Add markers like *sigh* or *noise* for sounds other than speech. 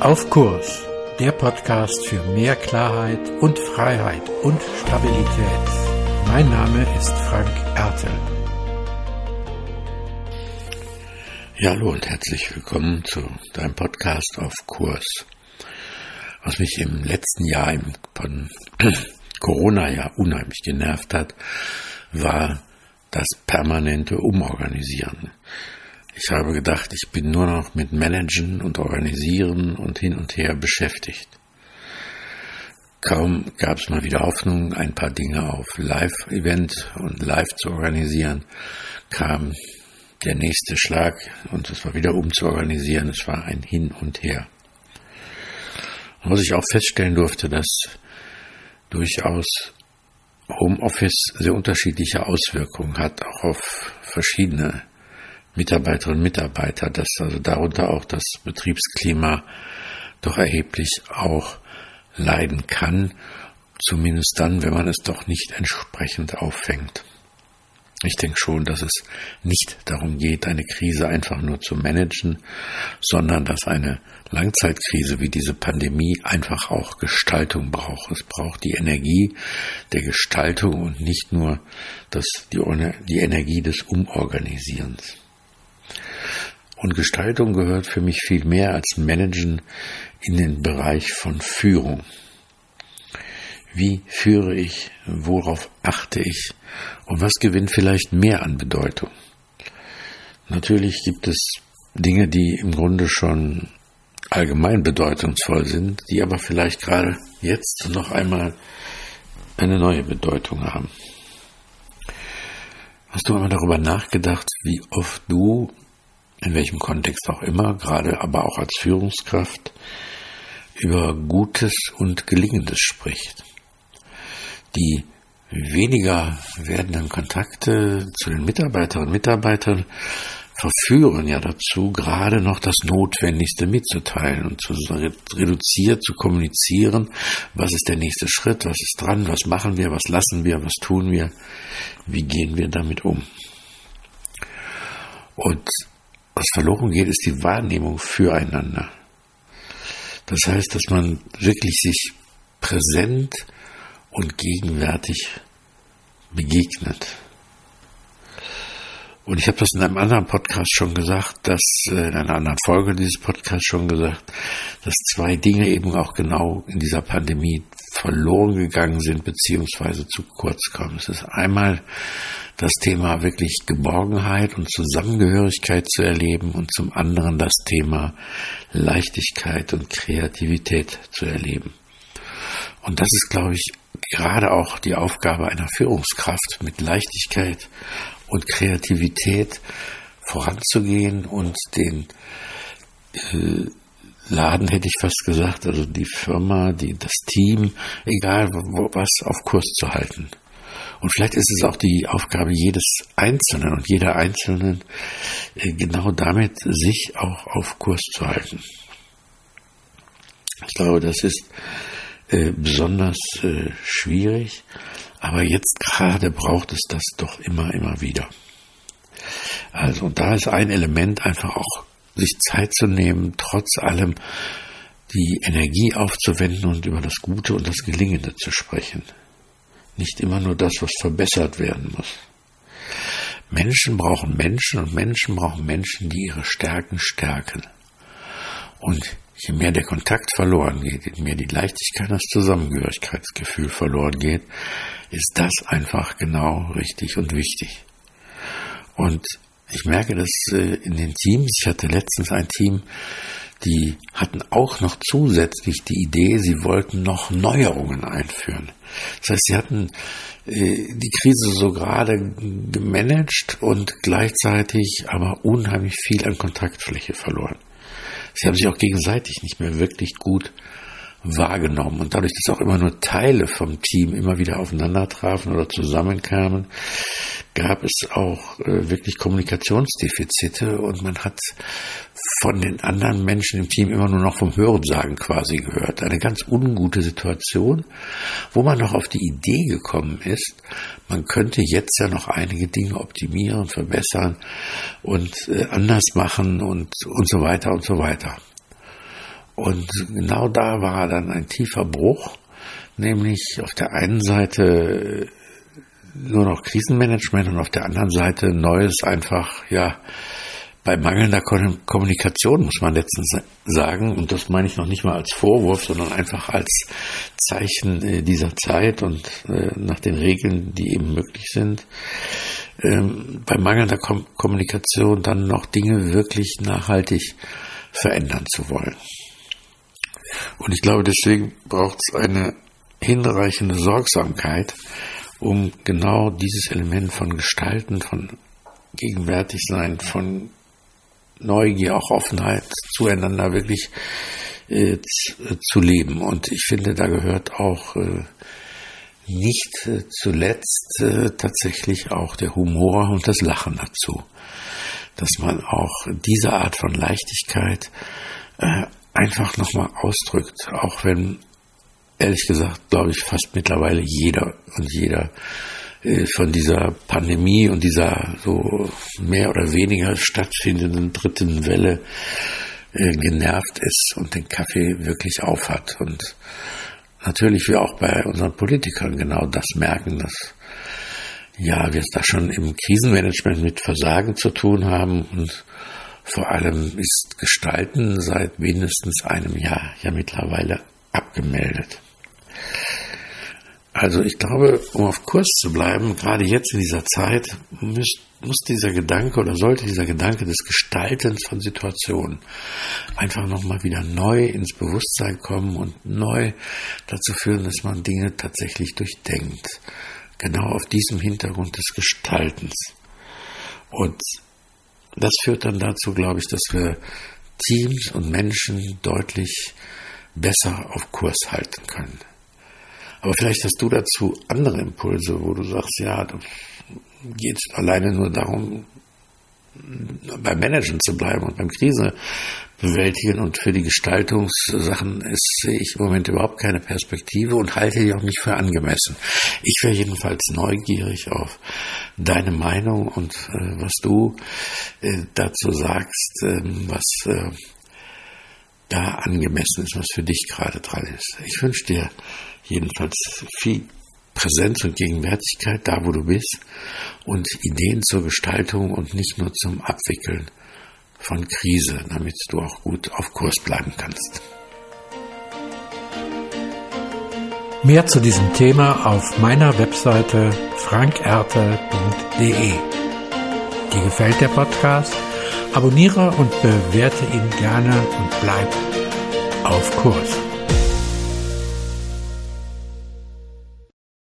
Auf Kurs, der Podcast für mehr Klarheit und Freiheit und Stabilität. Mein Name ist Frank Ertel. Ja, hallo und herzlich willkommen zu deinem Podcast auf Kurs. Was mich im letzten Jahr im von *clears throat* Corona ja unheimlich genervt hat, war das permanente Umorganisieren. Ich habe gedacht, ich bin nur noch mit Managen und Organisieren und hin und her beschäftigt. Kaum gab es mal wieder Hoffnung, ein paar Dinge auf Live-Event und live zu organisieren, kam der nächste Schlag und es war wieder umzuorganisieren. Es war ein Hin und Her. Was ich auch feststellen durfte, dass durchaus Homeoffice sehr unterschiedliche Auswirkungen hat, auch auf verschiedene Mitarbeiterinnen und Mitarbeiter, dass also darunter auch das Betriebsklima doch erheblich auch leiden kann, zumindest dann, wenn man es doch nicht entsprechend auffängt. Ich denke schon, dass es nicht darum geht, eine Krise einfach nur zu managen, sondern dass eine Langzeitkrise wie diese Pandemie einfach auch Gestaltung braucht. Es braucht die Energie der Gestaltung und nicht nur das, die, die Energie des Umorganisierens. Und Gestaltung gehört für mich viel mehr als Managen in den Bereich von Führung. Wie führe ich? Worauf achte ich? Und was gewinnt vielleicht mehr an Bedeutung? Natürlich gibt es Dinge, die im Grunde schon allgemein bedeutungsvoll sind, die aber vielleicht gerade jetzt noch einmal eine neue Bedeutung haben. Hast du einmal darüber nachgedacht, wie oft du, in welchem Kontext auch immer, gerade aber auch als Führungskraft, über Gutes und Gelingendes spricht? Die weniger werdenden Kontakte zu den Mitarbeiterinnen und Mitarbeitern verführen ja dazu, gerade noch das Notwendigste mitzuteilen und zu reduziert zu kommunizieren, was ist der nächste Schritt, was ist dran, was machen wir, was lassen wir, was tun wir, wie gehen wir damit um. Und was verloren geht, ist die Wahrnehmung füreinander. Das heißt, dass man wirklich sich präsent und gegenwärtig begegnet. Und ich habe das in einem anderen Podcast schon gesagt, dass äh, in einer anderen Folge dieses Podcasts schon gesagt, dass zwei Dinge eben auch genau in dieser Pandemie verloren gegangen sind beziehungsweise zu kurz kommen. Es ist einmal das Thema wirklich Geborgenheit und Zusammengehörigkeit zu erleben und zum anderen das Thema Leichtigkeit und Kreativität zu erleben. Und das ist, glaube ich, gerade auch die Aufgabe einer Führungskraft, mit Leichtigkeit und Kreativität voranzugehen und den äh, Laden hätte ich fast gesagt, also die Firma, die, das Team, egal was, auf Kurs zu halten. Und vielleicht ist es auch die Aufgabe jedes Einzelnen und jeder Einzelnen, äh, genau damit sich auch auf Kurs zu halten. Ich glaube, das ist äh, besonders äh, schwierig, aber jetzt gerade braucht es das doch immer, immer wieder. Also, und da ist ein Element einfach auch, sich Zeit zu nehmen, trotz allem die Energie aufzuwenden und über das Gute und das Gelingende zu sprechen. Nicht immer nur das, was verbessert werden muss. Menschen brauchen Menschen und Menschen brauchen Menschen, die ihre Stärken stärken. Und je mehr der Kontakt verloren geht, je mehr die Leichtigkeit, das Zusammengehörigkeitsgefühl verloren geht, ist das einfach genau richtig und wichtig. Und ich merke das äh, in den Teams. Ich hatte letztens ein Team, die hatten auch noch zusätzlich die Idee, sie wollten noch Neuerungen einführen. Das heißt, sie hatten äh, die Krise so gerade gemanagt und gleichzeitig aber unheimlich viel an Kontaktfläche verloren. Sie haben sich auch gegenseitig nicht mehr wirklich gut wahrgenommen. Und dadurch, dass auch immer nur Teile vom Team immer wieder aufeinander trafen oder zusammenkamen, gab es auch äh, wirklich Kommunikationsdefizite und man hat von den anderen Menschen im Team immer nur noch vom Hörensagen quasi gehört. Eine ganz ungute Situation, wo man noch auf die Idee gekommen ist, man könnte jetzt ja noch einige Dinge optimieren, verbessern und äh, anders machen und, und so weiter und so weiter. Und genau da war dann ein tiefer Bruch, nämlich auf der einen Seite nur noch Krisenmanagement und auf der anderen Seite Neues einfach, ja, bei mangelnder Kommunikation, muss man letztens sagen, und das meine ich noch nicht mal als Vorwurf, sondern einfach als Zeichen äh, dieser Zeit und äh, nach den Regeln, die eben möglich sind, ähm, bei mangelnder Kommunikation dann noch Dinge wirklich nachhaltig verändern zu wollen. Und ich glaube, deswegen braucht es eine hinreichende Sorgsamkeit, um genau dieses Element von Gestalten, von Gegenwärtigsein, von Neugier, auch Offenheit zueinander wirklich äh, zu leben. Und ich finde, da gehört auch äh, nicht äh, zuletzt äh, tatsächlich auch der Humor und das Lachen dazu. Dass man auch diese Art von Leichtigkeit äh, einfach nochmal ausdrückt, auch wenn ehrlich gesagt, glaube ich, fast mittlerweile jeder und jeder äh, von dieser Pandemie und dieser so mehr oder weniger stattfindenden dritten Welle äh, genervt ist und den Kaffee wirklich aufhat. Und natürlich wir auch bei unseren Politikern genau das merken, dass ja, wir da schon im Krisenmanagement mit Versagen zu tun haben und vor allem ist Gestalten seit mindestens einem Jahr ja mittlerweile abgemeldet. Also ich glaube, um auf Kurs zu bleiben, gerade jetzt in dieser Zeit, muss, muss dieser Gedanke oder sollte dieser Gedanke des Gestaltens von Situationen einfach nochmal wieder neu ins Bewusstsein kommen und neu dazu führen, dass man Dinge tatsächlich durchdenkt. Genau auf diesem Hintergrund des Gestaltens. Und das führt dann dazu, glaube ich, dass wir Teams und Menschen deutlich besser auf Kurs halten können. Aber vielleicht hast du dazu andere Impulse, wo du sagst, ja, da geht es alleine nur darum, beim Managen zu bleiben und beim Krise bewältigen und für die Gestaltungssachen ist, sehe ich im Moment überhaupt keine Perspektive und halte die auch nicht für angemessen. Ich wäre jedenfalls neugierig auf deine Meinung und äh, was du äh, dazu sagst, äh, was da angemessen ist, was für dich gerade dran ist. Ich wünsche dir jedenfalls viel Präsenz und Gegenwärtigkeit da, wo du bist und Ideen zur Gestaltung und nicht nur zum Abwickeln von Krise, damit du auch gut auf Kurs bleiben kannst. Mehr zu diesem Thema auf meiner Webseite frankerte.de. Dir gefällt der Podcast? Abonniere und bewerte ihn gerne und bleib auf Kurs.